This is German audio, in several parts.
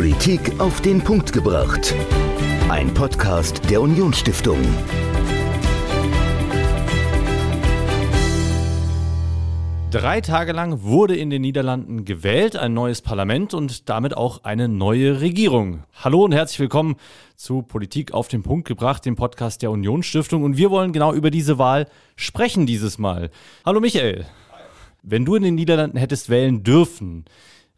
Politik auf den Punkt gebracht. Ein Podcast der Unionsstiftung. Drei Tage lang wurde in den Niederlanden gewählt, ein neues Parlament und damit auch eine neue Regierung. Hallo und herzlich willkommen zu Politik auf den Punkt gebracht, dem Podcast der Unionsstiftung. Und wir wollen genau über diese Wahl sprechen dieses Mal. Hallo Michael. Wenn du in den Niederlanden hättest wählen dürfen,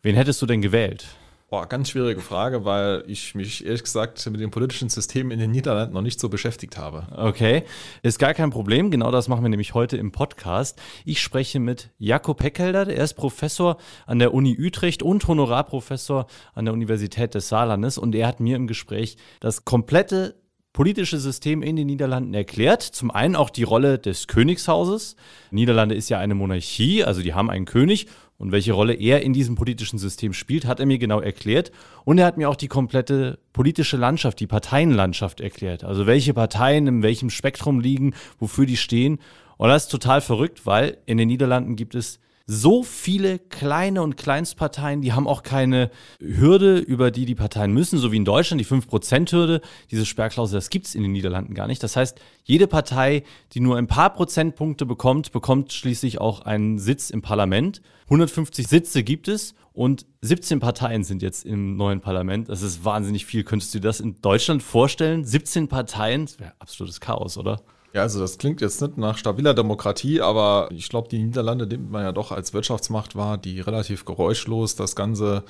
wen hättest du denn gewählt? Boah, ganz schwierige Frage, weil ich mich ehrlich gesagt mit dem politischen System in den Niederlanden noch nicht so beschäftigt habe. Okay, ist gar kein Problem. Genau das machen wir nämlich heute im Podcast. Ich spreche mit Jakob Heckhelder. Er ist Professor an der Uni Utrecht und Honorarprofessor an der Universität des Saarlandes. Und er hat mir im Gespräch das komplette politische System in den Niederlanden erklärt. Zum einen auch die Rolle des Königshauses. Niederlande ist ja eine Monarchie, also die haben einen König und welche Rolle er in diesem politischen System spielt, hat er mir genau erklärt. Und er hat mir auch die komplette politische Landschaft, die Parteienlandschaft erklärt. Also welche Parteien in welchem Spektrum liegen, wofür die stehen. Und das ist total verrückt, weil in den Niederlanden gibt es so viele kleine und Kleinstparteien, die haben auch keine Hürde, über die die Parteien müssen, so wie in Deutschland die 5%-Hürde. Diese Sperrklausel, das gibt es in den Niederlanden gar nicht. Das heißt, jede Partei, die nur ein paar Prozentpunkte bekommt, bekommt schließlich auch einen Sitz im Parlament. 150 Sitze gibt es und 17 Parteien sind jetzt im neuen Parlament. Das ist wahnsinnig viel. Könntest du dir das in Deutschland vorstellen? 17 Parteien? Das wäre absolutes Chaos, oder? Ja, also das klingt jetzt nicht nach stabiler Demokratie, aber ich glaube, die Niederlande nimmt man ja doch als Wirtschaftsmacht wahr, die relativ geräuschlos das Ganze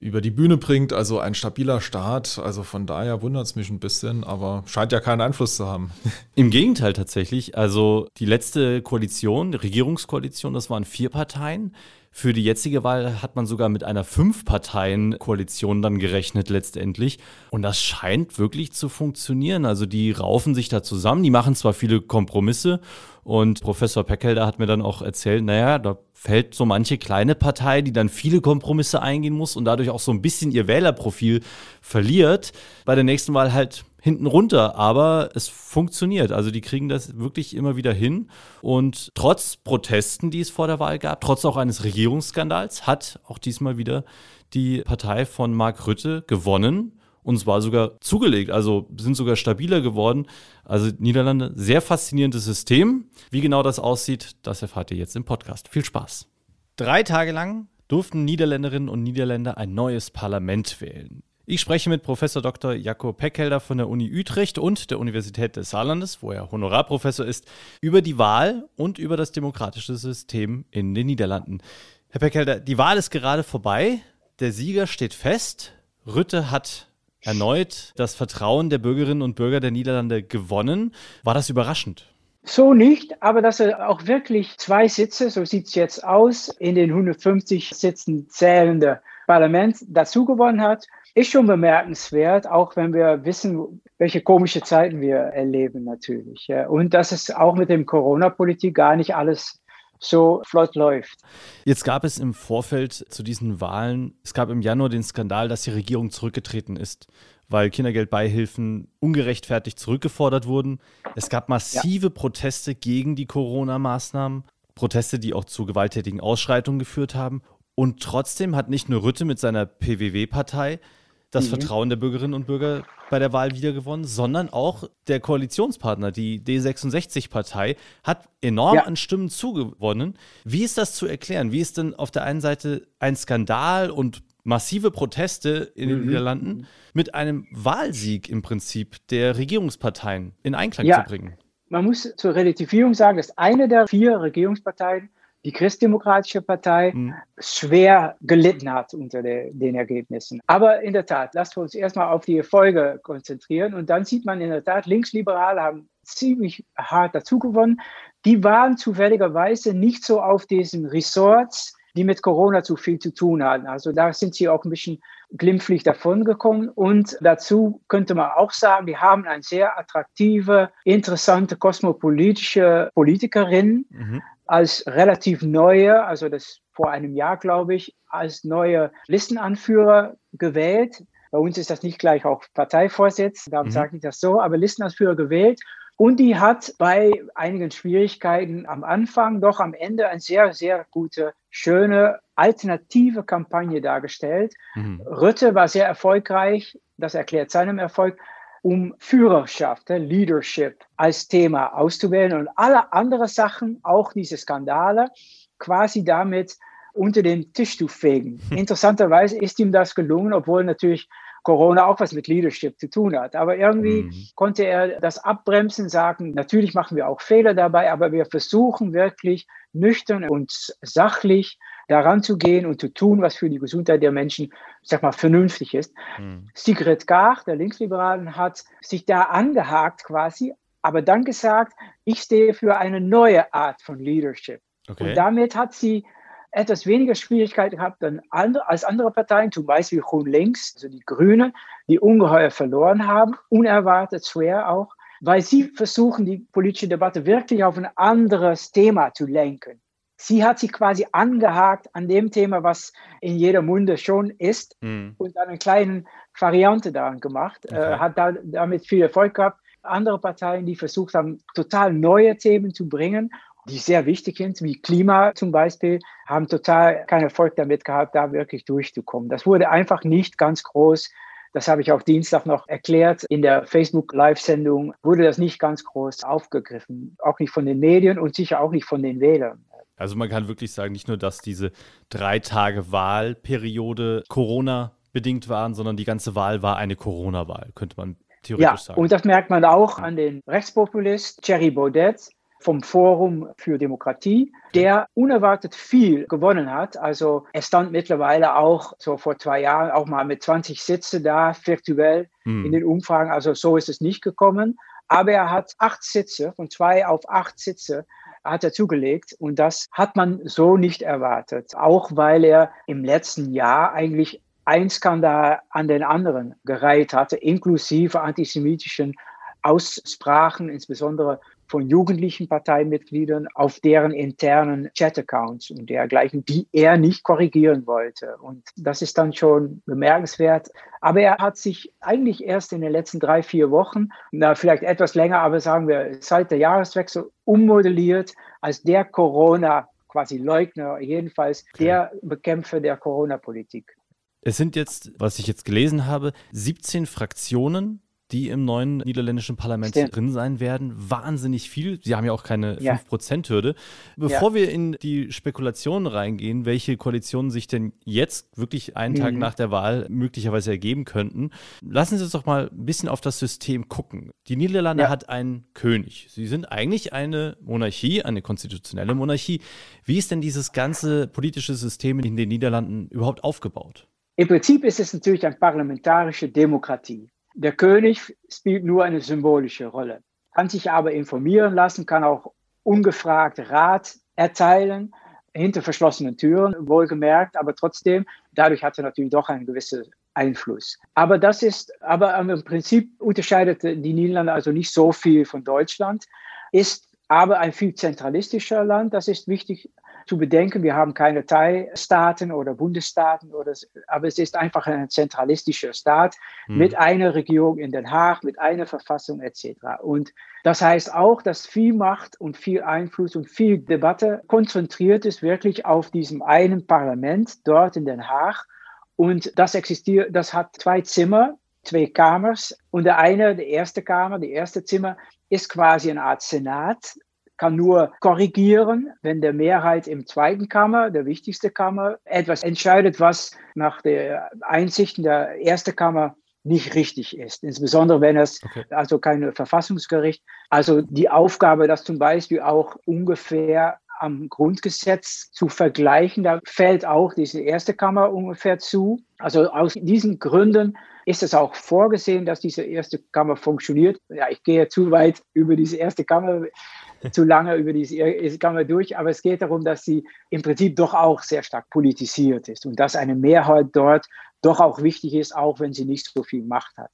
über die Bühne bringt. Also ein stabiler Staat. Also von daher wundert es mich ein bisschen, aber scheint ja keinen Einfluss zu haben. Im Gegenteil tatsächlich. Also die letzte Koalition, die Regierungskoalition, das waren vier Parteien. Für die jetzige Wahl hat man sogar mit einer Fünf-Parteien-Koalition dann gerechnet letztendlich. Und das scheint wirklich zu funktionieren. Also die raufen sich da zusammen, die machen zwar viele Kompromisse und Professor Peckelder hat mir dann auch erzählt, naja, da fällt so manche kleine Partei, die dann viele Kompromisse eingehen muss und dadurch auch so ein bisschen ihr Wählerprofil verliert, bei der nächsten Wahl halt hinten runter, aber es funktioniert. Also die kriegen das wirklich immer wieder hin. Und trotz Protesten, die es vor der Wahl gab, trotz auch eines Regierungsskandals, hat auch diesmal wieder die Partei von Mark Rütte gewonnen. Und zwar sogar zugelegt, also sind sogar stabiler geworden. Also Niederlande, sehr faszinierendes System. Wie genau das aussieht, das erfahrt ihr jetzt im Podcast. Viel Spaß. Drei Tage lang durften Niederländerinnen und Niederländer ein neues Parlament wählen. Ich spreche mit Professor Dr. Jakob Peckhelder von der Uni Utrecht und der Universität des Saarlandes, wo er Honorarprofessor ist, über die Wahl und über das demokratische System in den Niederlanden. Herr Peckhelder, die Wahl ist gerade vorbei. Der Sieger steht fest. Rütte hat erneut das Vertrauen der Bürgerinnen und Bürger der Niederlande gewonnen. War das überraschend? So nicht, aber dass er auch wirklich zwei Sitze, so sieht es jetzt aus, in den 150 Sitzen zählende Parlament dazu gewonnen hat ist schon bemerkenswert, auch wenn wir wissen, welche komische Zeiten wir erleben natürlich. Und dass es auch mit dem Corona-Politik gar nicht alles so flott läuft. Jetzt gab es im Vorfeld zu diesen Wahlen, es gab im Januar den Skandal, dass die Regierung zurückgetreten ist, weil Kindergeldbeihilfen ungerechtfertigt zurückgefordert wurden. Es gab massive ja. Proteste gegen die Corona-Maßnahmen, Proteste, die auch zu gewalttätigen Ausschreitungen geführt haben. Und trotzdem hat nicht nur Rütte mit seiner PWW-Partei das mhm. Vertrauen der Bürgerinnen und Bürger bei der Wahl wiedergewonnen, sondern auch der Koalitionspartner, die D66-Partei, hat enorm ja. an Stimmen zugewonnen. Wie ist das zu erklären? Wie ist denn auf der einen Seite ein Skandal und massive Proteste in den mhm. Niederlanden mit einem Wahlsieg im Prinzip der Regierungsparteien in Einklang ja. zu bringen? Man muss zur Relativierung sagen, dass eine der vier Regierungsparteien die Christdemokratische Partei mhm. schwer gelitten hat unter de, den Ergebnissen. Aber in der Tat, lasst uns erstmal auf die Erfolge konzentrieren und dann sieht man in der Tat, Linksliberale haben ziemlich hart dazugewonnen. Die waren zufälligerweise nicht so auf diesen Resorts, die mit Corona zu viel zu tun hatten. Also da sind sie auch ein bisschen glimpflich davongekommen. Und dazu könnte man auch sagen, wir haben eine sehr attraktive, interessante, kosmopolitische Politikerin, mhm als relativ neue, also das vor einem Jahr, glaube ich, als neue Listenanführer gewählt. Bei uns ist das nicht gleich auch Parteivorsitz, darum mhm. sage ich das so, aber Listenanführer gewählt. Und die hat bei einigen Schwierigkeiten am Anfang doch am Ende eine sehr, sehr gute schöne alternative Kampagne dargestellt. Mhm. Rütte war sehr erfolgreich, das erklärt seinem Erfolg, um Führerschaft, Leadership als Thema auszuwählen und alle anderen Sachen, auch diese Skandale, quasi damit unter den Tisch zu fegen. Interessanterweise ist ihm das gelungen, obwohl natürlich Corona auch was mit Leadership zu tun hat. Aber irgendwie mhm. konnte er das abbremsen, sagen, natürlich machen wir auch Fehler dabei, aber wir versuchen wirklich nüchtern und sachlich daran zu gehen und zu tun, was für die Gesundheit der Menschen, sag mal, vernünftig ist. Mhm. Sigrid Gach, der Linksliberalen, hat sich da angehakt quasi, aber dann gesagt, ich stehe für eine neue Art von Leadership. Okay. Und damit hat sie etwas weniger Schwierigkeiten gehabt als andere Parteien, zum Beispiel GroenLinks, also die Grünen, die ungeheuer verloren haben, unerwartet schwer auch, weil sie versuchen, die politische Debatte wirklich auf ein anderes Thema zu lenken. Sie hat sich quasi angehakt an dem Thema, was in jeder Munde schon ist, mhm. und eine kleine Variante daran gemacht, äh, okay. äh, hat da, damit viel Erfolg gehabt. Andere Parteien, die versucht haben, total neue Themen zu bringen die sehr wichtig sind, wie Klima zum Beispiel, haben total keinen Erfolg damit gehabt, da wirklich durchzukommen. Das wurde einfach nicht ganz groß. Das habe ich auch Dienstag noch erklärt. In der Facebook-Live-Sendung wurde das nicht ganz groß aufgegriffen. Auch nicht von den Medien und sicher auch nicht von den Wählern. Also man kann wirklich sagen, nicht nur, dass diese drei Tage Wahlperiode Corona bedingt waren, sondern die ganze Wahl war eine Corona-Wahl, könnte man theoretisch ja, sagen. Und das merkt man auch an den Rechtspopulist Thierry Baudet, vom Forum für Demokratie, der unerwartet viel gewonnen hat. Also er stand mittlerweile auch so vor zwei Jahren auch mal mit 20 Sitze da, virtuell hm. in den Umfragen. Also so ist es nicht gekommen. Aber er hat acht Sitze, von zwei auf acht Sitze hat er zugelegt und das hat man so nicht erwartet. Auch weil er im letzten Jahr eigentlich ein Skandal an den anderen gereiht hatte, inklusive antisemitischen Aussprachen, insbesondere von jugendlichen Parteimitgliedern auf deren internen Chat-Accounts und dergleichen, die er nicht korrigieren wollte. Und das ist dann schon bemerkenswert. Aber er hat sich eigentlich erst in den letzten drei, vier Wochen, na, vielleicht etwas länger, aber sagen wir seit der Jahreswechsel ummodelliert als der Corona quasi Leugner, jedenfalls der Bekämpfer der Corona-Politik. Es sind jetzt, was ich jetzt gelesen habe, 17 Fraktionen die im neuen niederländischen Parlament Stimmt. drin sein werden. Wahnsinnig viel. Sie haben ja auch keine ja. 5%-Hürde. Bevor ja. wir in die Spekulationen reingehen, welche Koalitionen sich denn jetzt wirklich einen mhm. Tag nach der Wahl möglicherweise ergeben könnten, lassen Sie uns doch mal ein bisschen auf das System gucken. Die Niederlande ja. hat einen König. Sie sind eigentlich eine Monarchie, eine konstitutionelle Monarchie. Wie ist denn dieses ganze politische System in den Niederlanden überhaupt aufgebaut? Im Prinzip ist es natürlich eine parlamentarische Demokratie. Der König spielt nur eine symbolische Rolle, kann sich aber informieren lassen, kann auch ungefragt Rat erteilen, hinter verschlossenen Türen, wohlgemerkt, aber trotzdem, dadurch hat er natürlich doch einen gewissen Einfluss. Aber das ist, aber im Prinzip unterscheidet die Niederlande also nicht so viel von Deutschland, ist aber ein viel zentralistischer Land, das ist wichtig zu bedenken. Wir haben keine Teilstaaten oder Bundesstaaten, oder, aber es ist einfach ein zentralistischer Staat mhm. mit einer Regierung in Den Haag, mit einer Verfassung etc. Und das heißt auch, dass viel Macht und viel Einfluss und viel Debatte konzentriert ist wirklich auf diesem einen Parlament dort in Den Haag. Und das existiert, das hat zwei Zimmer, zwei Kamers. Und der eine, die erste Kammer, die erste Zimmer, ist quasi eine Art Senat kann nur korrigieren, wenn der Mehrheit im zweiten Kammer, der wichtigste Kammer, etwas entscheidet, was nach der Einsicht der ersten Kammer nicht richtig ist. Insbesondere wenn es okay. also kein Verfassungsgericht, also die Aufgabe, das zum Beispiel auch ungefähr am Grundgesetz zu vergleichen, da fällt auch diese erste Kammer ungefähr zu. Also aus diesen Gründen ist es auch vorgesehen, dass diese erste Kammer funktioniert. Ja, ich gehe zu weit über diese erste Kammer zu lange über diese Kammer durch, aber es geht darum, dass sie im Prinzip doch auch sehr stark politisiert ist und dass eine Mehrheit dort doch auch wichtig ist, auch wenn sie nicht so viel Macht hat.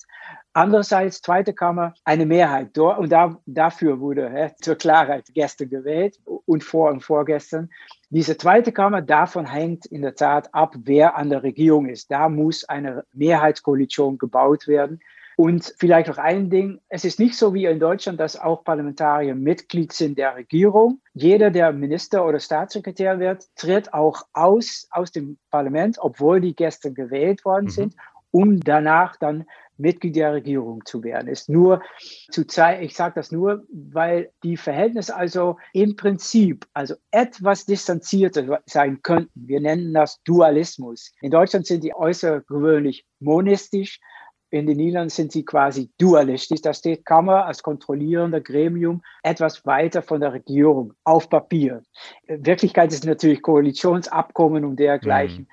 Andererseits, zweite Kammer, eine Mehrheit und da, dafür wurde hä, zur Klarheit gestern gewählt und vor und vorgestern. Diese zweite Kammer, davon hängt in der Tat ab, wer an der Regierung ist. Da muss eine Mehrheitskoalition gebaut werden. Und vielleicht noch ein Ding, es ist nicht so wie in Deutschland, dass auch Parlamentarier Mitglied sind der Regierung. Jeder, der Minister oder Staatssekretär wird, tritt auch aus, aus dem Parlament, obwohl die gestern gewählt worden mhm. sind, um danach dann Mitglied der Regierung zu werden. Ist nur zu zeigen, ich sage das nur, weil die Verhältnisse also im Prinzip also etwas distanzierter sein könnten. Wir nennen das Dualismus. In Deutschland sind die äußergewöhnlich monistisch. In den Niederlanden sind sie quasi dualistisch. Da steht Kammer als kontrollierender Gremium etwas weiter von der Regierung auf Papier. In Wirklichkeit ist natürlich Koalitionsabkommen und dergleichen. Mhm.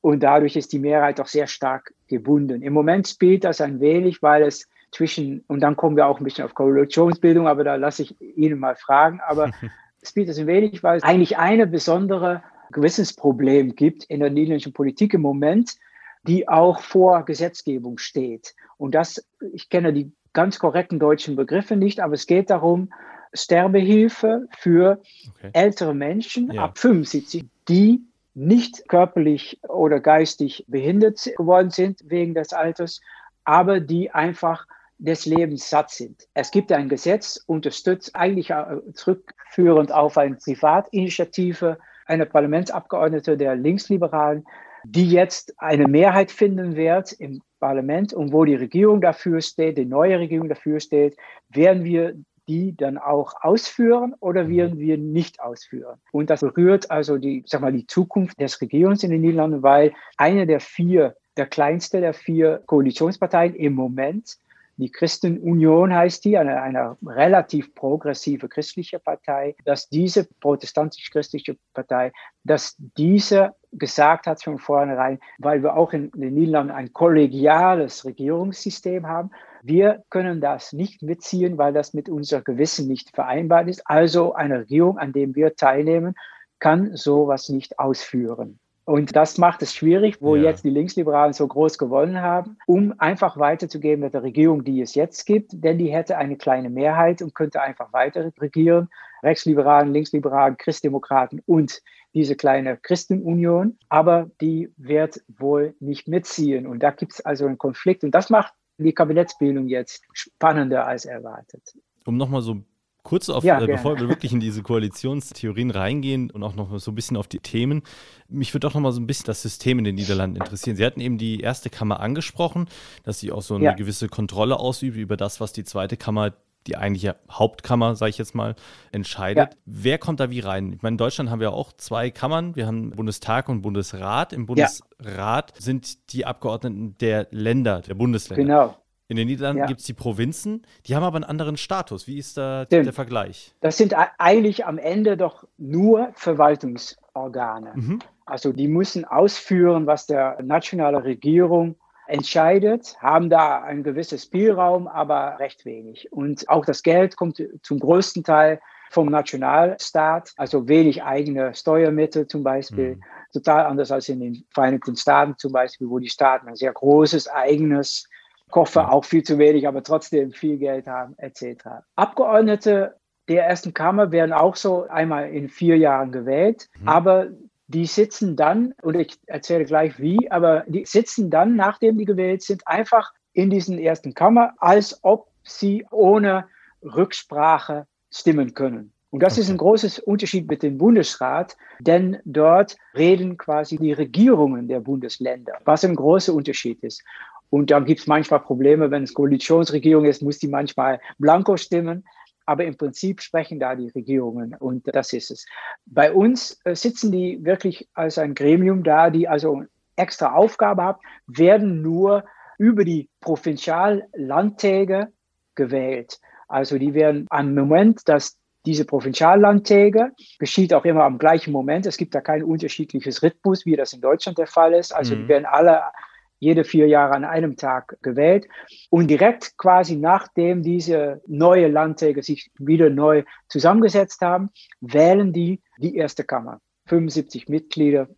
Und dadurch ist die Mehrheit doch sehr stark gebunden. Im Moment spielt das ein wenig, weil es zwischen, und dann kommen wir auch ein bisschen auf Koalitionsbildung, aber da lasse ich Ihnen mal fragen, aber spielt das ein wenig, weil es eigentlich eine besondere Gewissensproblem gibt in der niederländischen Politik im Moment, die auch vor Gesetzgebung steht. Und das, ich kenne die ganz korrekten deutschen Begriffe nicht, aber es geht darum, Sterbehilfe für okay. ältere Menschen ja. ab 75, die nicht körperlich oder geistig behindert geworden sind wegen des Alters, aber die einfach des Lebens satt sind. Es gibt ein Gesetz, unterstützt eigentlich äh, zurückführend auf eine Privatinitiative einer Parlamentsabgeordnete der Linksliberalen, die jetzt eine Mehrheit finden wird im Parlament und wo die Regierung dafür steht, die neue Regierung dafür steht, werden wir die dann auch ausführen oder mhm. werden wir nicht ausführen? Und das berührt also die, sag mal, die Zukunft des Regierungs in den Niederlanden, weil eine der vier, der kleinste der vier Koalitionsparteien im Moment die Christenunion heißt die, eine, eine relativ progressive christliche Partei, dass diese protestantisch-christliche Partei, dass diese gesagt hat von vornherein, weil wir auch in den Niederlanden ein kollegiales Regierungssystem haben, wir können das nicht mitziehen, weil das mit unser Gewissen nicht vereinbart ist. Also eine Regierung, an der wir teilnehmen, kann sowas nicht ausführen. Und das macht es schwierig, wo ja. jetzt die Linksliberalen so groß gewonnen haben, um einfach weiterzugeben mit der Regierung, die es jetzt gibt, denn die hätte eine kleine Mehrheit und könnte einfach weiter regieren. Rechtsliberalen, Linksliberalen, Christdemokraten und diese kleine Christenunion. Aber die wird wohl nicht mitziehen. Und da gibt es also einen Konflikt. Und das macht die Kabinettsbildung jetzt spannender als erwartet. Um nochmal so kurz auf, ja, äh, bevor wir wirklich in diese Koalitionstheorien reingehen und auch noch so ein bisschen auf die Themen, mich würde auch noch mal so ein bisschen das System in den Niederlanden interessieren. Sie hatten eben die erste Kammer angesprochen, dass sie auch so eine ja. gewisse Kontrolle ausübt über das, was die zweite Kammer die eigentliche Hauptkammer, sage ich jetzt mal, entscheidet. Ja. Wer kommt da wie rein? Ich meine, in Deutschland haben wir auch zwei Kammern. Wir haben Bundestag und Bundesrat. Im Bundesrat ja. sind die Abgeordneten der Länder, der Bundesländer. Genau. In den Niederlanden ja. gibt es die Provinzen, die haben aber einen anderen Status. Wie ist da Stimmt. der Vergleich? Das sind eigentlich am Ende doch nur Verwaltungsorgane. Mhm. Also die müssen ausführen, was der nationale Regierung entscheidet, haben da einen gewissen Spielraum, aber recht wenig. Und auch das Geld kommt zum größten Teil vom Nationalstaat, also wenig eigene Steuermittel zum Beispiel. Mhm. Total anders als in den Vereinigten Staaten zum Beispiel, wo die Staaten ein sehr großes eigenes Koffer, auch viel zu wenig, aber trotzdem viel Geld haben, etc. Abgeordnete der ersten Kammer werden auch so einmal in vier Jahren gewählt, mhm. aber die sitzen dann, und ich erzähle gleich wie, aber die sitzen dann, nachdem die gewählt sind, einfach in diesen ersten Kammer, als ob sie ohne Rücksprache stimmen können. Und das okay. ist ein großes Unterschied mit dem Bundesrat, denn dort reden quasi die Regierungen der Bundesländer, was ein großer Unterschied ist. Und da gibt es manchmal Probleme, wenn es Koalitionsregierung ist, muss die manchmal blanko stimmen aber im Prinzip sprechen da die Regierungen und das ist es. Bei uns äh, sitzen die wirklich als ein Gremium da, die also extra Aufgabe haben, werden nur über die Provinziallandtäge gewählt. Also die werden am Moment, dass diese Provinziallandtäge geschieht auch immer am gleichen Moment. Es gibt da kein unterschiedliches Rhythmus, wie das in Deutschland der Fall ist. Also mhm. die werden alle jede vier Jahre an einem Tag gewählt. Und direkt quasi nachdem diese neue Landtäge sich wieder neu zusammengesetzt haben, wählen die die erste Kammer. 75 Mitglieder.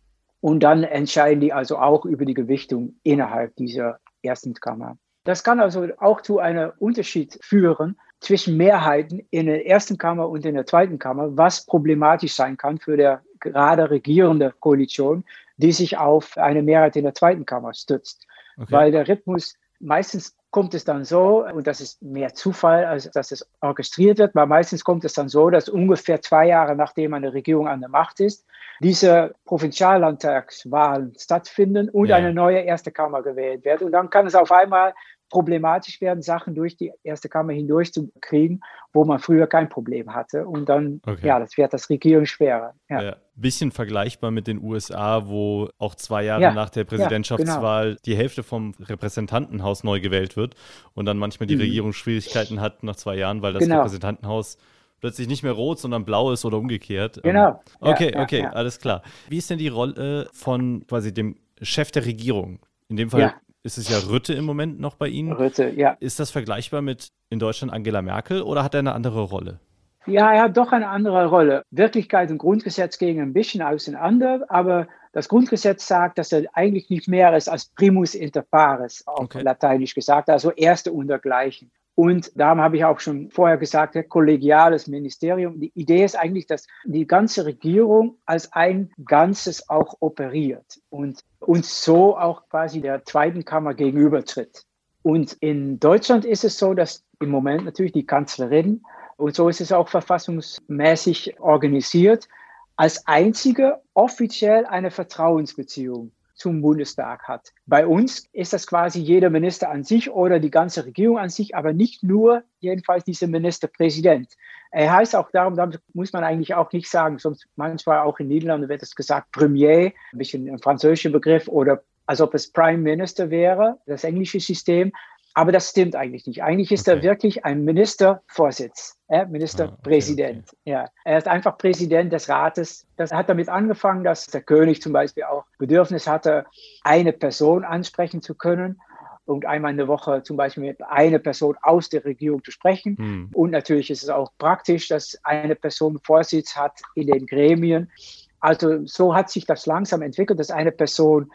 Und dann entscheiden die also auch über die Gewichtung innerhalb dieser ersten Kammer. Das kann also auch zu einem Unterschied führen zwischen Mehrheiten in der ersten Kammer und in der zweiten Kammer, was problematisch sein kann für der gerade regierende Koalition, die sich auf eine Mehrheit in der zweiten Kammer stützt. Okay. Weil der Rhythmus meistens kommt es dann so, und das ist mehr Zufall, als dass es orchestriert wird, weil meistens kommt es dann so, dass ungefähr zwei Jahre nachdem eine Regierung an der Macht ist, diese Provinziallandtagswahlen stattfinden und ja. eine neue erste Kammer gewählt wird. Und dann kann es auf einmal problematisch werden, Sachen durch die erste Kammer hindurch zu kriegen, wo man früher kein Problem hatte. Und dann, okay. ja, das wird das Regieren schwerer. Ja. ja. Bisschen vergleichbar mit den USA, wo auch zwei Jahre ja. nach der Präsidentschaftswahl ja, genau. die Hälfte vom Repräsentantenhaus neu gewählt wird und dann manchmal die mhm. Regierung Schwierigkeiten hat nach zwei Jahren, weil das genau. Repräsentantenhaus plötzlich nicht mehr rot, sondern blau ist oder umgekehrt. Ähm, genau. Okay, okay, alles klar. Wie ist denn die Rolle von quasi dem Chef der Regierung? In dem Fall ist es ja Rütte im Moment noch bei Ihnen. Rütte, ja. Ist das vergleichbar mit in Deutschland Angela Merkel oder hat er eine andere Rolle? Ja, er hat doch eine andere Rolle. Wirklichkeit und Grundgesetz gehen ein bisschen auseinander, aber das Grundgesetz sagt, dass er eigentlich nicht mehr ist als primus inter pares, auf okay. Lateinisch gesagt, also erste untergleichen. Und darum habe ich auch schon vorher gesagt, kollegiales Ministerium. Die Idee ist eigentlich, dass die ganze Regierung als ein Ganzes auch operiert und uns so auch quasi der zweiten Kammer gegenübertritt. Und in Deutschland ist es so, dass im Moment natürlich die Kanzlerin, und so ist es auch verfassungsmäßig organisiert, als einzige offiziell eine Vertrauensbeziehung zum Bundestag hat. Bei uns ist das quasi jeder Minister an sich oder die ganze Regierung an sich, aber nicht nur jedenfalls dieser Ministerpräsident. Er heißt auch darum, da muss man eigentlich auch nicht sagen, sonst manchmal auch in Niederlanden wird es gesagt Premier, ein bisschen ein französischer Begriff oder als ob es Prime Minister wäre, das englische System. Aber das stimmt eigentlich nicht. Eigentlich ist okay. er wirklich ein Ministervorsitz, äh, Ministerpräsident. Ah, okay, okay. Ja, er ist einfach Präsident des Rates. Das hat damit angefangen, dass der König zum Beispiel auch Bedürfnis hatte, eine Person ansprechen zu können und einmal in der Woche zum Beispiel mit einer Person aus der Regierung zu sprechen. Hm. Und natürlich ist es auch praktisch, dass eine Person Vorsitz hat in den Gremien. Also so hat sich das langsam entwickelt, dass eine Person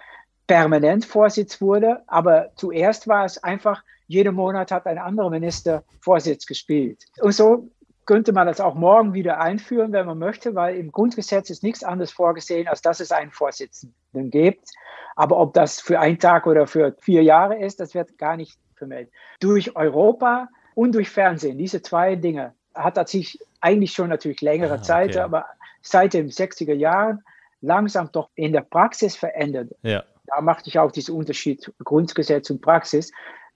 permanent Vorsitz wurde. Aber zuerst war es einfach, jeden Monat hat ein anderer Minister Vorsitz gespielt. Und so könnte man das auch morgen wieder einführen, wenn man möchte, weil im Grundgesetz ist nichts anderes vorgesehen, als dass es einen Vorsitzenden gibt. Aber ob das für einen Tag oder für vier Jahre ist, das wird gar nicht vermeldet. Durch Europa und durch Fernsehen, diese zwei Dinge, hat das sich eigentlich schon natürlich längere ah, Zeit, okay. aber seit den 60er Jahren langsam doch in der Praxis verändert. Ja da machte ich auch diesen Unterschied Grundgesetz und Praxis.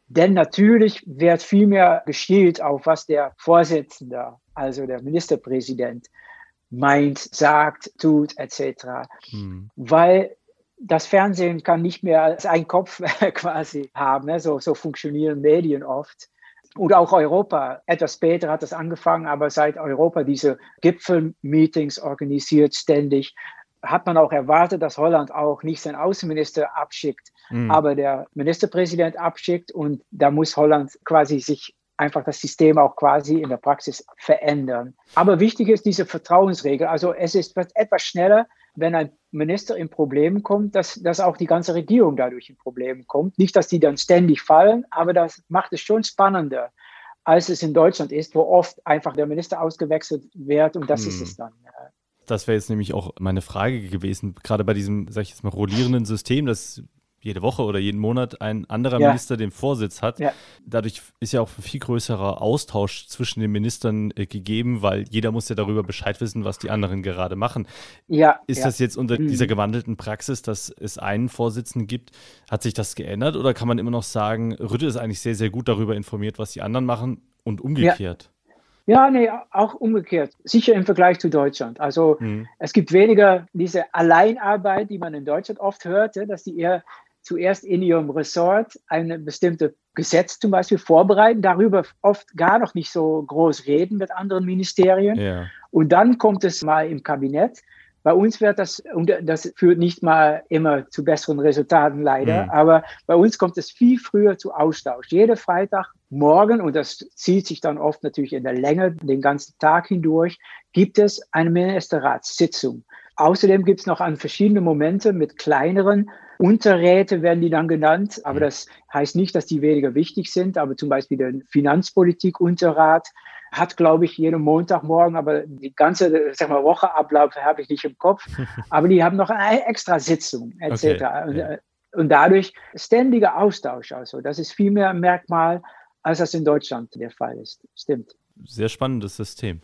Denn natürlich wird viel mehr geschielt auf, was der Vorsitzende, also der Ministerpräsident, meint, sagt, tut, etc. Hm. Weil das Fernsehen kann nicht mehr als ein Kopf quasi haben. Ne? So, so funktionieren Medien oft. Und auch Europa. Etwas später hat das angefangen, aber seit Europa diese Gipfelmeetings organisiert ständig, hat man auch erwartet, dass Holland auch nicht seinen Außenminister abschickt, mhm. aber der Ministerpräsident abschickt und da muss Holland quasi sich einfach das System auch quasi in der Praxis verändern. Aber wichtig ist diese Vertrauensregel. Also es ist etwas schneller, wenn ein Minister in Probleme kommt, dass, dass auch die ganze Regierung dadurch in Probleme kommt. Nicht, dass die dann ständig fallen, aber das macht es schon spannender, als es in Deutschland ist, wo oft einfach der Minister ausgewechselt wird und das mhm. ist es dann. Das wäre jetzt nämlich auch meine Frage gewesen, gerade bei diesem, sag ich jetzt mal, rollierenden System, das jede Woche oder jeden Monat ein anderer ja. Minister den Vorsitz hat. Ja. Dadurch ist ja auch ein viel größerer Austausch zwischen den Ministern äh, gegeben, weil jeder muss ja darüber Bescheid wissen, was die anderen gerade machen. Ja, ist ja. das jetzt unter mhm. dieser gewandelten Praxis, dass es einen Vorsitzenden gibt? Hat sich das geändert oder kann man immer noch sagen, Rütte ist eigentlich sehr, sehr gut darüber informiert, was die anderen machen und umgekehrt? Ja, nee, auch umgekehrt. Sicher im Vergleich zu Deutschland. Also mhm. es gibt weniger diese Alleinarbeit, die man in Deutschland oft hört, dass die eher zuerst in ihrem Ressort ein bestimmtes Gesetz zum Beispiel vorbereiten, darüber oft gar noch nicht so groß reden mit anderen Ministerien. Ja. Und dann kommt es mal im Kabinett bei uns wird das, und das führt nicht mal immer zu besseren Resultaten leider, mhm. aber bei uns kommt es viel früher zu Austausch. Jeder Freitagmorgen, und das zieht sich dann oft natürlich in der Länge den ganzen Tag hindurch, gibt es eine Ministerratssitzung. Außerdem gibt es noch an verschiedene Momente mit kleineren Unterräte werden die dann genannt, aber das heißt nicht, dass die weniger wichtig sind, aber zum Beispiel der Finanzpolitik-Unterrat hat, glaube ich, jeden Montagmorgen, aber die ganze sag mal, Woche Ablauf habe ich nicht im Kopf. aber die haben noch eine extra Sitzung etc. Okay, ja. Und dadurch ständiger Austausch. Also das ist viel mehr ein Merkmal, als das in Deutschland der Fall ist. Stimmt. Sehr spannendes System.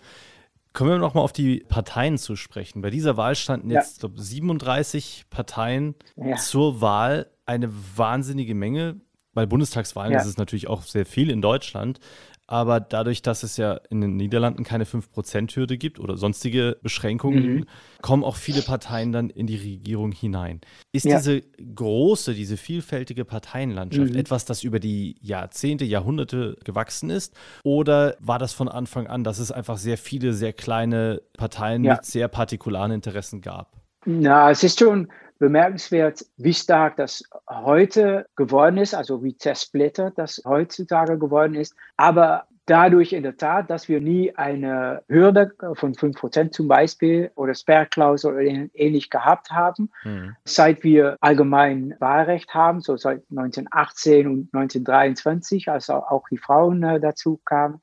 Kommen wir nochmal auf die Parteien zu sprechen. Bei dieser Wahl standen jetzt, ja. glaube 37 Parteien ja. zur Wahl. Eine wahnsinnige Menge. Bei Bundestagswahlen ja. ist es natürlich auch sehr viel in Deutschland. Aber dadurch, dass es ja in den Niederlanden keine 5%-Hürde gibt oder sonstige Beschränkungen, mhm. kommen auch viele Parteien dann in die Regierung hinein. Ist ja. diese große, diese vielfältige Parteienlandschaft mhm. etwas, das über die Jahrzehnte, Jahrhunderte gewachsen ist? Oder war das von Anfang an, dass es einfach sehr viele, sehr kleine Parteien ja. mit sehr partikularen Interessen gab? Na, es ist schon bemerkenswert, wie stark das heute geworden ist, also wie zersplittert das heutzutage geworden ist. Aber dadurch in der Tat, dass wir nie eine Hürde von 5% zum Beispiel oder Sperrklausel oder ähnlich gehabt haben, mhm. seit wir allgemein Wahlrecht haben, so seit 1918 und 1923, als auch die Frauen äh, dazu kamen.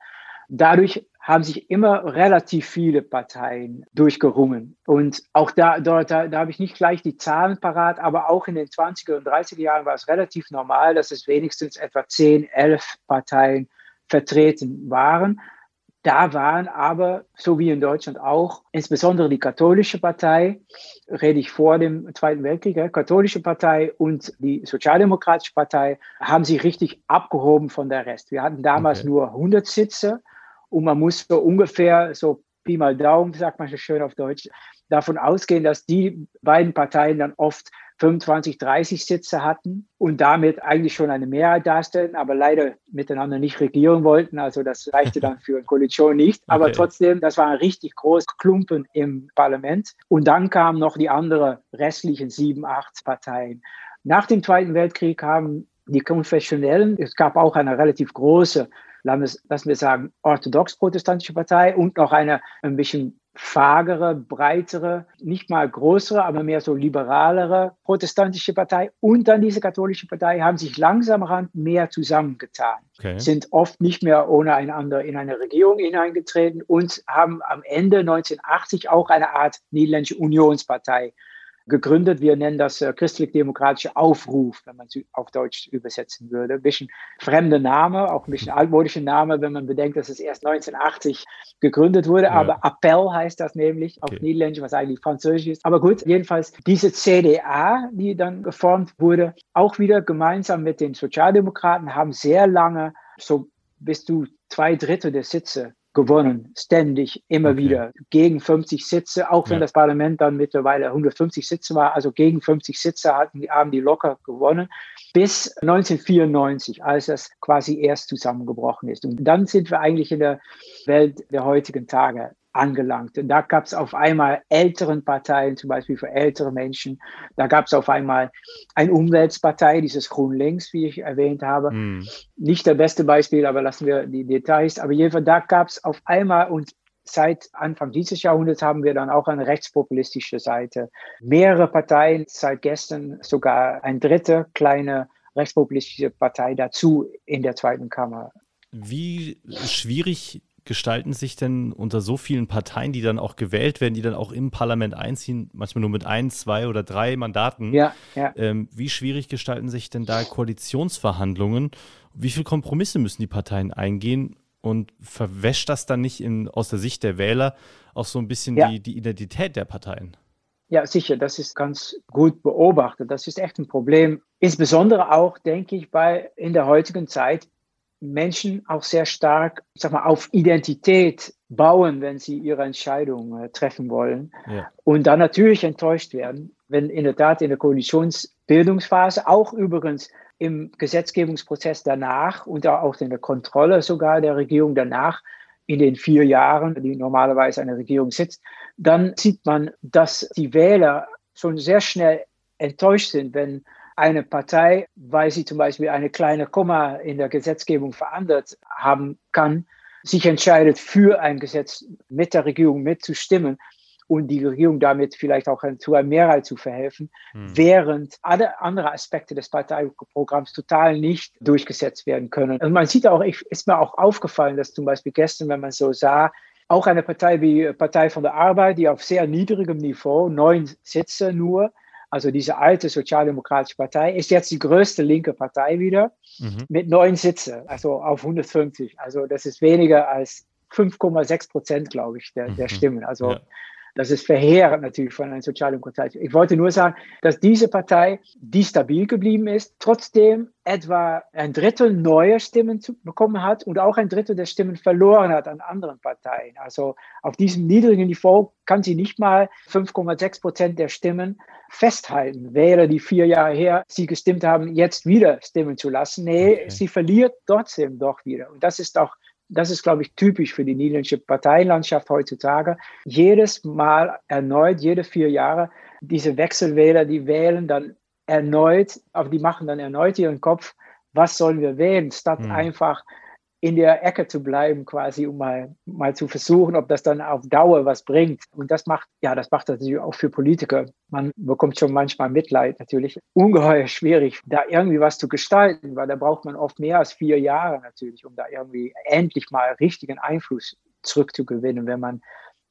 Dadurch haben sich immer relativ viele Parteien durchgerungen. Und auch da, dort, da, da habe ich nicht gleich die Zahlen parat, aber auch in den 20er und 30er Jahren war es relativ normal, dass es wenigstens etwa 10, 11 Parteien vertreten waren. Da waren aber, so wie in Deutschland auch, insbesondere die katholische Partei, rede ich vor dem Zweiten Weltkrieg, ja, katholische Partei und die Sozialdemokratische Partei haben sich richtig abgehoben von der Rest. Wir hatten damals okay. nur 100 Sitze und man muss so ungefähr, so Pi mal Daumen, sagt man so schön auf Deutsch, davon ausgehen, dass die beiden Parteien dann oft 25, 30 Sitze hatten und damit eigentlich schon eine Mehrheit darstellten, aber leider miteinander nicht regieren wollten. Also das reichte dann für eine Koalition nicht. Okay. Aber trotzdem, das war ein richtig großes Klumpen im Parlament. Und dann kamen noch die anderen restlichen sieben, acht Parteien. Nach dem Zweiten Weltkrieg haben die Konfessionellen, es gab auch eine relativ große lassen wir sagen, orthodox-protestantische Partei und noch eine ein bisschen fagere, breitere, nicht mal größere, aber mehr so liberalere protestantische Partei und dann diese katholische Partei haben sich langsam mehr zusammengetan, okay. sind oft nicht mehr ohne einander in eine Regierung hineingetreten und haben am Ende 1980 auch eine Art niederländische Unionspartei gegründet. Wir nennen das äh, christlich-demokratische Aufruf, wenn man es auf Deutsch übersetzen würde. Ein bisschen fremder Name, auch ein bisschen altmodischer Name, wenn man bedenkt, dass es erst 1980 gegründet wurde. Ja. Aber Appell heißt das nämlich auf okay. Niederländisch, was eigentlich Französisch ist. Aber gut, jedenfalls diese CDA, die dann geformt wurde, auch wieder gemeinsam mit den Sozialdemokraten, haben sehr lange, so bis zu zwei Drittel der Sitze gewonnen, ständig, immer okay. wieder, gegen 50 Sitze, auch wenn ja. das Parlament dann mittlerweile 150 Sitze war, also gegen 50 Sitze hatten, haben die locker gewonnen, bis 1994, als das quasi erst zusammengebrochen ist. Und dann sind wir eigentlich in der Welt der heutigen Tage angelangt. Und da gab es auf einmal älteren Parteien, zum Beispiel für ältere Menschen. Da gab es auf einmal eine Umweltpartei, dieses Grün-Links, wie ich erwähnt habe. Mm. Nicht das beste Beispiel, aber lassen wir die Details. Aber jedenfalls, da gab es auf einmal und seit Anfang dieses Jahrhunderts haben wir dann auch eine rechtspopulistische Seite. Mehrere Parteien, seit gestern sogar eine dritte kleine rechtspopulistische Partei dazu in der zweiten Kammer. Wie schwierig gestalten sich denn unter so vielen Parteien, die dann auch gewählt werden, die dann auch im Parlament einziehen, manchmal nur mit ein, zwei oder drei Mandaten? Ja, ja. Ähm, wie schwierig gestalten sich denn da Koalitionsverhandlungen? Wie viele Kompromisse müssen die Parteien eingehen? Und verwäscht das dann nicht in, aus der Sicht der Wähler auch so ein bisschen ja. die, die Identität der Parteien? Ja, sicher, das ist ganz gut beobachtet. Das ist echt ein Problem. Insbesondere auch, denke ich, bei in der heutigen Zeit Menschen auch sehr stark sag mal, auf Identität bauen, wenn sie ihre Entscheidung äh, treffen wollen. Ja. Und dann natürlich enttäuscht werden, wenn in der Tat in der Koalitionsbildungsphase, auch übrigens im Gesetzgebungsprozess danach und auch in der Kontrolle sogar der Regierung danach, in den vier Jahren, die normalerweise eine Regierung sitzt, dann sieht man, dass die Wähler schon sehr schnell enttäuscht sind, wenn eine Partei, weil sie zum Beispiel eine kleine Komma in der Gesetzgebung verändert haben kann, sich entscheidet, für ein Gesetz mit der Regierung mitzustimmen und die Regierung damit vielleicht auch zu einer Mehrheit zu verhelfen, hm. während alle anderen Aspekte des Parteiprogramms total nicht durchgesetzt werden können. Und man sieht auch, ist mir auch aufgefallen, dass zum Beispiel gestern, wenn man so sah, auch eine Partei wie Partei von der Arbeit, die auf sehr niedrigem Niveau, neun Sitze nur, also diese alte Sozialdemokratische Partei, ist jetzt die größte linke Partei wieder mhm. mit neun Sitze, also auf 150. Also das ist weniger als 5,6 Prozent, glaube ich, der, der mhm. Stimmen. Also ja. Das ist verheerend natürlich von einer Sozialdemokratie. Ich wollte nur sagen, dass diese Partei, die stabil geblieben ist, trotzdem etwa ein Drittel neuer Stimmen bekommen hat und auch ein Drittel der Stimmen verloren hat an anderen Parteien. Also auf diesem niedrigen Niveau kann sie nicht mal 5,6 Prozent der Stimmen festhalten. Wäre die vier Jahre her sie gestimmt haben, jetzt wieder stimmen zu lassen. Nee, okay. sie verliert trotzdem doch wieder. Und das ist auch das ist, glaube ich, typisch für die niederländische Parteienlandschaft heutzutage. Jedes Mal erneut, jede vier Jahre, diese Wechselwähler, die wählen dann erneut, aber die machen dann erneut ihren Kopf, was sollen wir wählen, statt mhm. einfach in der Ecke zu bleiben, quasi, um mal, mal zu versuchen, ob das dann auf Dauer was bringt. Und das macht, ja, das macht natürlich auch für Politiker. Man bekommt schon manchmal Mitleid, natürlich. Ungeheuer schwierig, da irgendwie was zu gestalten, weil da braucht man oft mehr als vier Jahre natürlich, um da irgendwie endlich mal richtigen Einfluss zurückzugewinnen, wenn man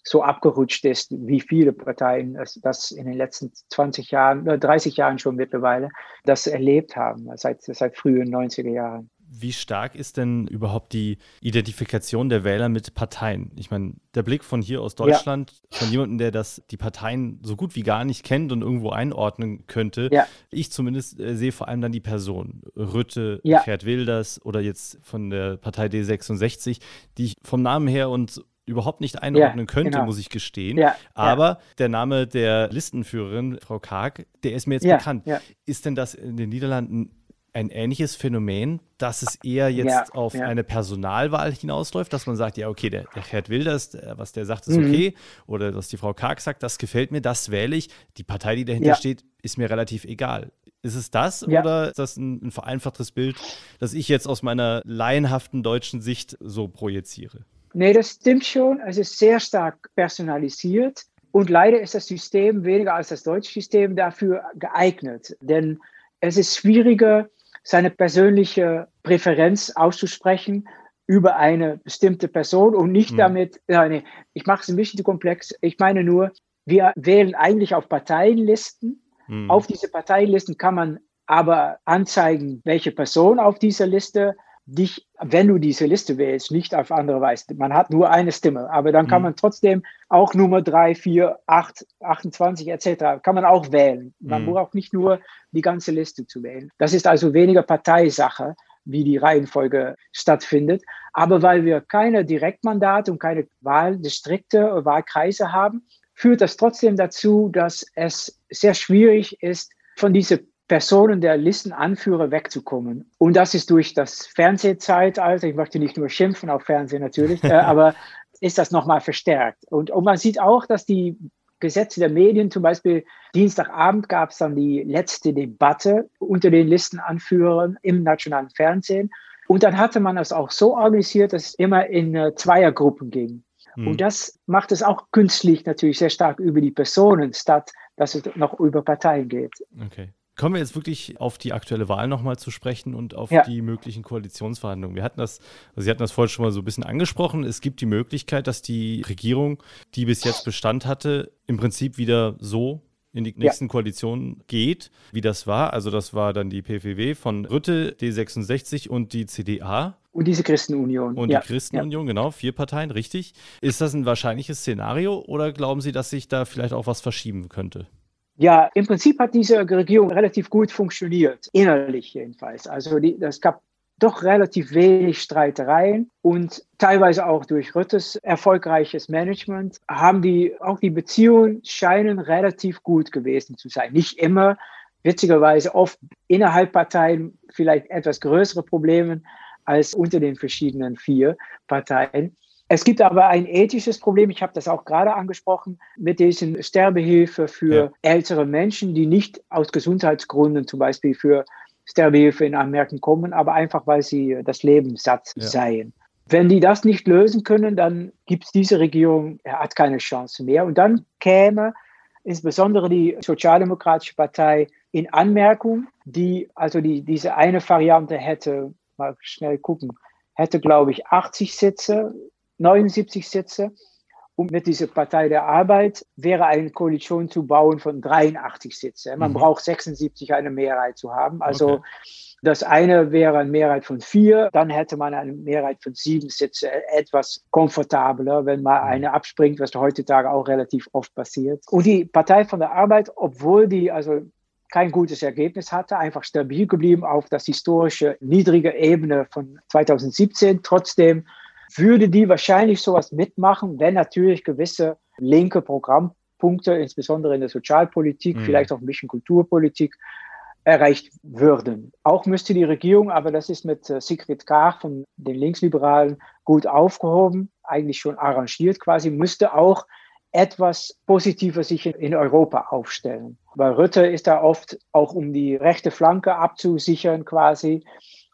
so abgerutscht ist, wie viele Parteien das in den letzten 20 Jahren, 30 Jahren schon mittlerweile, das erlebt haben, seit, seit frühen 90er Jahren. Wie stark ist denn überhaupt die Identifikation der Wähler mit Parteien? Ich meine, der Blick von hier aus Deutschland, ja. von jemandem, der das, die Parteien so gut wie gar nicht kennt und irgendwo einordnen könnte, ja. ich zumindest äh, sehe vor allem dann die Person. Rütte, ja. Gerd Wilders oder jetzt von der Partei D66, die ich vom Namen her und überhaupt nicht einordnen ja, könnte, genau. muss ich gestehen. Ja, Aber ja. der Name der Listenführerin, Frau Karg, der ist mir jetzt bekannt. Ist denn das in den Niederlanden ein ähnliches Phänomen, dass es eher jetzt ja, auf ja. eine Personalwahl hinausläuft, dass man sagt, ja, okay, der, der Gerd Wilders, was der sagt, ist mhm. okay. Oder dass die Frau Karg sagt, das gefällt mir, das wähle ich. Die Partei, die dahinter ja. steht, ist mir relativ egal. Ist es das oder ist das ein, ein vereinfachtes Bild, das ich jetzt aus meiner laienhaften deutschen Sicht so projiziere? Nee, das stimmt schon. Es ist sehr stark personalisiert. Und leider ist das System weniger als das deutsche System dafür geeignet. Denn es ist schwieriger, seine persönliche Präferenz auszusprechen über eine bestimmte Person und nicht mhm. damit, ja, nee, ich mache es ein bisschen zu komplex. Ich meine nur, wir wählen eigentlich auf Parteienlisten. Mhm. Auf diese Parteienlisten kann man aber anzeigen, welche Person auf dieser Liste dich, wenn du diese Liste wählst, nicht auf andere Weise. Man hat nur eine Stimme, aber dann kann mhm. man trotzdem auch Nummer 3, 4, 8, 28 etc. kann man auch wählen. Man mhm. braucht nicht nur die ganze Liste zu wählen. Das ist also weniger Parteisache, wie die Reihenfolge stattfindet. Aber weil wir keine Direktmandate und keine Wahldistrikte, Wahlkreise haben, führt das trotzdem dazu, dass es sehr schwierig ist, von dieser Personen der Listenanführer wegzukommen. Und das ist durch das Fernsehzeitalter, ich möchte nicht nur schimpfen auf Fernsehen natürlich, äh, aber ist das nochmal verstärkt. Und, und man sieht auch, dass die Gesetze der Medien, zum Beispiel Dienstagabend gab es dann die letzte Debatte unter den Listenanführern im nationalen Fernsehen. Und dann hatte man das auch so organisiert, dass es immer in äh, Zweiergruppen ging. Mhm. Und das macht es auch künstlich natürlich sehr stark über die Personen, statt dass es noch über Parteien geht. Okay. Kommen wir jetzt wirklich auf die aktuelle Wahl nochmal zu sprechen und auf ja. die möglichen Koalitionsverhandlungen. Wir hatten das, also Sie hatten das vorhin schon mal so ein bisschen angesprochen. Es gibt die Möglichkeit, dass die Regierung, die bis jetzt Bestand hatte, im Prinzip wieder so in die nächsten ja. Koalitionen geht, wie das war. Also das war dann die PVW von Rütte, D66 und die CDA. Und diese Christenunion. Und ja. die Christenunion, ja. genau, vier Parteien, richtig. Ist das ein wahrscheinliches Szenario oder glauben Sie, dass sich da vielleicht auch was verschieben könnte? Ja, im Prinzip hat diese Regierung relativ gut funktioniert, innerlich jedenfalls. Also es gab doch relativ wenig Streitereien und teilweise auch durch Rüttes erfolgreiches Management haben die auch die Beziehungen scheinen relativ gut gewesen zu sein. Nicht immer, witzigerweise oft innerhalb Parteien vielleicht etwas größere Probleme als unter den verschiedenen vier Parteien. Es gibt aber ein ethisches Problem, ich habe das auch gerade angesprochen, mit diesen Sterbehilfe für ja. ältere Menschen, die nicht aus Gesundheitsgründen zum Beispiel für Sterbehilfe in Anmerkung kommen, aber einfach weil sie das Leben satt ja. seien. Wenn die das nicht lösen können, dann gibt es diese Regierung, er hat keine Chance mehr. Und dann käme insbesondere die Sozialdemokratische Partei in Anmerkung, die also die, diese eine Variante hätte, mal schnell gucken, hätte, glaube ich, 80 Sitze 79 Sitze. um mit dieser Partei der Arbeit wäre eine Koalition zu bauen von 83 Sitze. Man mhm. braucht 76 eine Mehrheit zu haben. Also okay. Das eine wäre eine Mehrheit von vier, dann hätte man eine Mehrheit von sieben Sitze, etwas komfortabler, wenn mal mhm. eine abspringt, was heutzutage auch relativ oft passiert. Und die Partei von der Arbeit, obwohl die also kein gutes Ergebnis hatte, einfach stabil geblieben auf das historische niedrige Ebene von 2017. Trotzdem würde die wahrscheinlich sowas mitmachen, wenn natürlich gewisse linke Programmpunkte, insbesondere in der Sozialpolitik, mhm. vielleicht auch ein bisschen Kulturpolitik, erreicht würden. Auch müsste die Regierung, aber das ist mit äh, Sigrid Kaag von den Linksliberalen gut aufgehoben, eigentlich schon arrangiert quasi, müsste auch etwas positiver sich in Europa aufstellen. Weil Rütte ist da oft auch um die rechte Flanke abzusichern quasi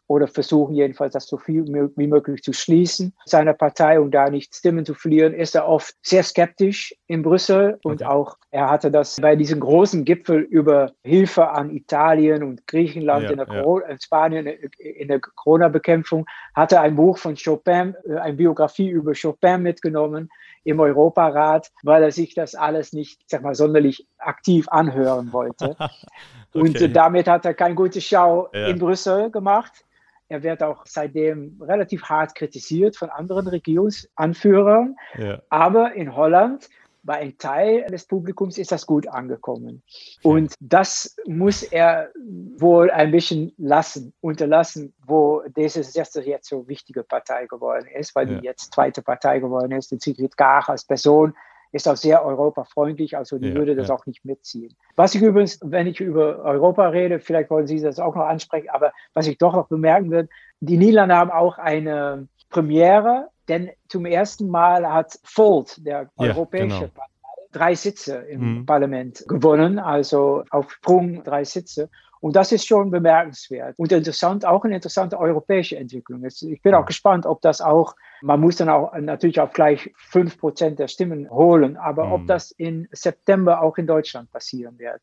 oder versuchen jedenfalls das so viel wie möglich zu schließen. Seiner Partei, um da nicht Stimmen zu verlieren, ist er oft sehr skeptisch in Brüssel und okay. auch er hatte das bei diesem großen Gipfel über Hilfe an Italien und Griechenland ja, in, der ja. in Spanien in der Corona-Bekämpfung, hatte ein Buch von Chopin, äh, eine Biografie über Chopin mitgenommen im Europarat, weil er sich das alles nicht, sag mal, sonderlich aktiv anhören wollte. okay. Und damit hat er keine gute Schau ja. in Brüssel gemacht. Er wird auch seitdem relativ hart kritisiert von anderen Regierungsanführern. Ja. Aber in Holland, bei einem Teil des Publikums, ist das gut angekommen. Und das muss er wohl ein bisschen lassen, unterlassen, wo diese jetzt so wichtige Partei geworden ist, weil ja. die jetzt zweite Partei geworden ist. Und Sigrid Kaag als Person ist auch sehr europafreundlich, also die ja, würde das ja. auch nicht mitziehen. Was ich übrigens, wenn ich über Europa rede, vielleicht wollen Sie das auch noch ansprechen, aber was ich doch noch bemerken würde, die Niederlande haben auch eine Premiere, denn zum ersten Mal hat Volt, der europäische genau. Partei, drei Sitze im mhm. Parlament gewonnen, also auf Sprung drei Sitze. Und das ist schon bemerkenswert und interessant, auch eine interessante europäische Entwicklung. Ich bin auch gespannt, ob das auch, man muss dann auch natürlich auch gleich fünf Prozent der Stimmen holen, aber mhm. ob das in September auch in Deutschland passieren wird.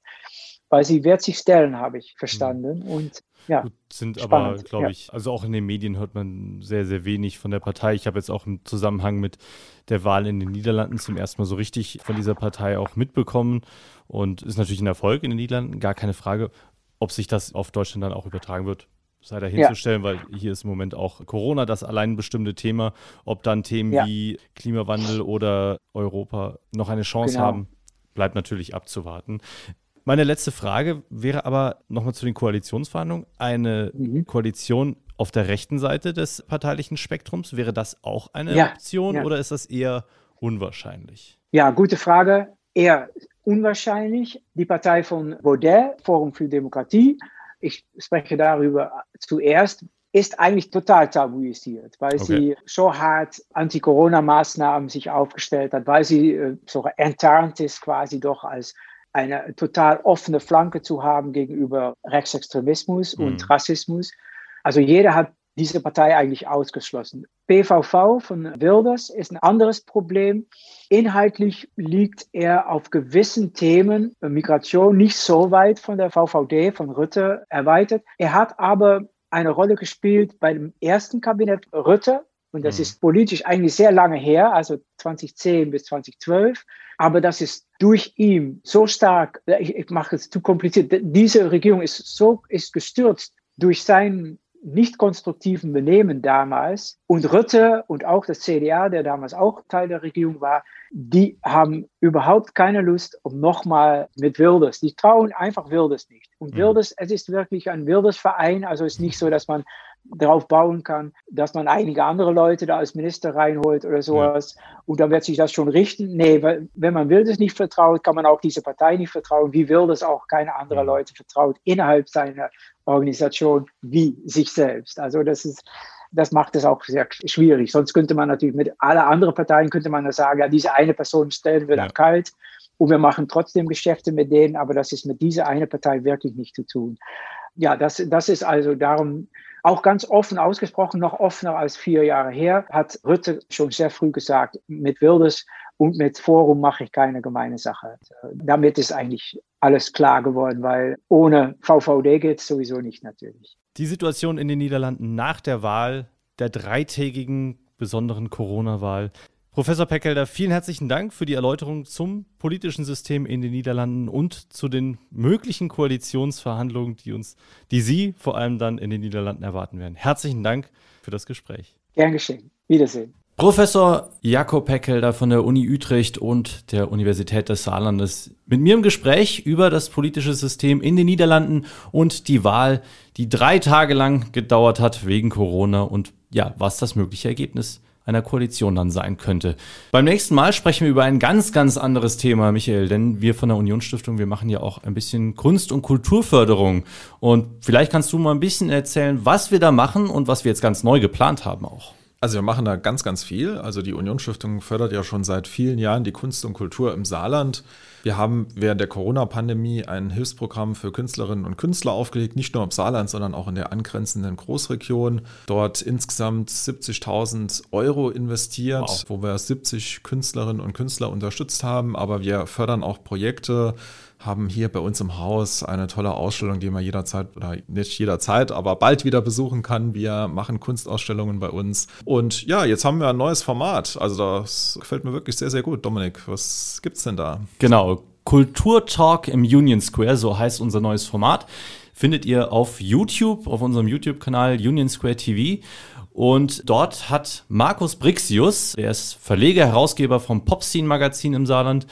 Weil sie wird sich stellen, habe ich verstanden. Mhm. Und ja, Gut, sind spannend, aber, glaube ich, also auch in den Medien hört man sehr, sehr wenig von der Partei. Ich habe jetzt auch im Zusammenhang mit der Wahl in den Niederlanden zum ersten Mal so richtig von dieser Partei auch mitbekommen und ist natürlich ein Erfolg in den Niederlanden, gar keine Frage. Ob sich das auf Deutschland dann auch übertragen wird, sei dahinzustellen, ja. weil hier ist im Moment auch Corona das allein bestimmte Thema. Ob dann Themen ja. wie Klimawandel oder Europa noch eine Chance genau. haben, bleibt natürlich abzuwarten. Meine letzte Frage wäre aber nochmal zu den Koalitionsverhandlungen. Eine mhm. Koalition auf der rechten Seite des parteilichen Spektrums, wäre das auch eine ja. Option oder ist das eher unwahrscheinlich? Ja, gute Frage. Eher unwahrscheinlich. Die Partei von Baudet, Forum für Demokratie, ich spreche darüber zuerst, ist eigentlich total tabuisiert, weil okay. sie so hart Anti-Corona-Maßnahmen sich aufgestellt hat, weil sie äh, so enttarnt ist quasi doch als eine total offene Flanke zu haben gegenüber Rechtsextremismus mhm. und Rassismus. Also jeder hat diese Partei eigentlich ausgeschlossen. PVV von Wilders ist ein anderes Problem. Inhaltlich liegt er auf gewissen Themen, Migration, nicht so weit von der VVD, von Rütte erweitert. Er hat aber eine Rolle gespielt bei dem ersten Kabinett Rütte. Und das mhm. ist politisch eigentlich sehr lange her, also 2010 bis 2012. Aber das ist durch ihn so stark, ich, ich mache es zu kompliziert, diese Regierung ist so, ist gestürzt durch sein nicht konstruktiven Benehmen damals. Und Rütte und auch das CDA, der damals auch Teil der Regierung war, die haben überhaupt keine Lust, um nochmal mit Wilders. Die trauen einfach Wilders nicht. Und mhm. Wilders, es ist wirklich ein Wilders-Verein. Also es ist nicht so, dass man darauf bauen kann, dass man einige andere Leute da als Minister reinholt oder sowas. Ja. Und dann wird sich das schon richten. Nee, weil, wenn man Wilders nicht vertraut, kann man auch diese Partei nicht vertrauen, wie Wilders auch keine anderen mhm. Leute vertraut innerhalb seiner Organisation wie sich selbst. Also das ist, das macht es auch sehr schwierig. Sonst könnte man natürlich mit alle anderen Parteien könnte man sagen, ja, diese eine Person stellen wir ja. dann kalt und wir machen trotzdem Geschäfte mit denen, aber das ist mit dieser eine Partei wirklich nicht zu tun. Ja, das, das ist also darum auch ganz offen ausgesprochen, noch offener als vier Jahre her, hat Rütte schon sehr früh gesagt, mit Wilders und mit Forum mache ich keine gemeine Sache. Damit ist eigentlich alles klar geworden, weil ohne VVD geht es sowieso nicht natürlich. Die Situation in den Niederlanden nach der Wahl, der dreitägigen besonderen Corona-Wahl. Professor Peckelder, vielen herzlichen Dank für die Erläuterung zum politischen System in den Niederlanden und zu den möglichen Koalitionsverhandlungen, die uns, die Sie vor allem dann in den Niederlanden erwarten werden. Herzlichen Dank für das Gespräch. Gern geschehen. Wiedersehen. Professor Jakob Peckelder von der Uni Utrecht und der Universität des Saarlandes mit mir im Gespräch über das politische System in den Niederlanden und die Wahl, die drei Tage lang gedauert hat wegen Corona und ja, was das mögliche Ergebnis einer Koalition dann sein könnte. Beim nächsten Mal sprechen wir über ein ganz, ganz anderes Thema, Michael, denn wir von der Unionsstiftung, wir machen ja auch ein bisschen Kunst- und Kulturförderung. Und vielleicht kannst du mal ein bisschen erzählen, was wir da machen und was wir jetzt ganz neu geplant haben auch. Also wir machen da ganz, ganz viel. Also die Unionsstiftung fördert ja schon seit vielen Jahren die Kunst und Kultur im Saarland. Wir haben während der Corona-Pandemie ein Hilfsprogramm für Künstlerinnen und Künstler aufgelegt, nicht nur im Saarland, sondern auch in der angrenzenden Großregion. Dort insgesamt 70.000 Euro investiert, wow. wo wir 70 Künstlerinnen und Künstler unterstützt haben. Aber wir fördern auch Projekte, haben hier bei uns im Haus eine tolle Ausstellung, die man jederzeit oder nicht jederzeit, aber bald wieder besuchen kann. Wir machen Kunstausstellungen bei uns. Und ja, jetzt haben wir ein neues Format. Also das gefällt mir wirklich sehr, sehr gut. Dominik, was gibt's denn da? Genau. Kulturtalk im Union Square, so heißt unser neues Format. Findet ihr auf YouTube, auf unserem YouTube-Kanal Union Square TV. Und dort hat Markus Brixius, der ist Verleger, Herausgeber vom Popscene Magazin im Saarland,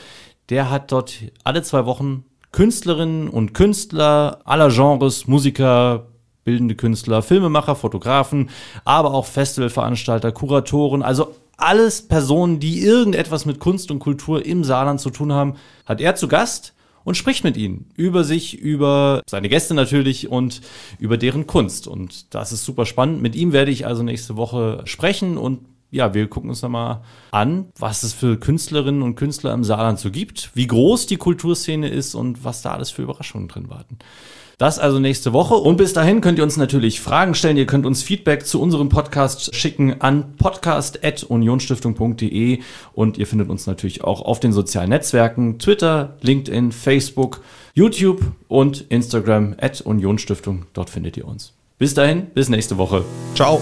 der hat dort alle zwei Wochen Künstlerinnen und Künstler aller Genres, Musiker, bildende Künstler, Filmemacher, Fotografen, aber auch Festivalveranstalter, Kuratoren, also alles Personen, die irgendetwas mit Kunst und Kultur im Saarland zu tun haben, hat er zu Gast und spricht mit ihnen über sich, über seine Gäste natürlich und über deren Kunst. Und das ist super spannend. Mit ihm werde ich also nächste Woche sprechen und ja, wir gucken uns mal an, was es für Künstlerinnen und Künstler im Saarland so gibt, wie groß die Kulturszene ist und was da alles für Überraschungen drin warten. Das also nächste Woche. Und bis dahin könnt ihr uns natürlich Fragen stellen. Ihr könnt uns Feedback zu unserem Podcast schicken an podcast.unionstiftung.de und ihr findet uns natürlich auch auf den sozialen Netzwerken Twitter, LinkedIn, Facebook, YouTube und Instagram at Unionsstiftung. Dort findet ihr uns. Bis dahin, bis nächste Woche. Ciao.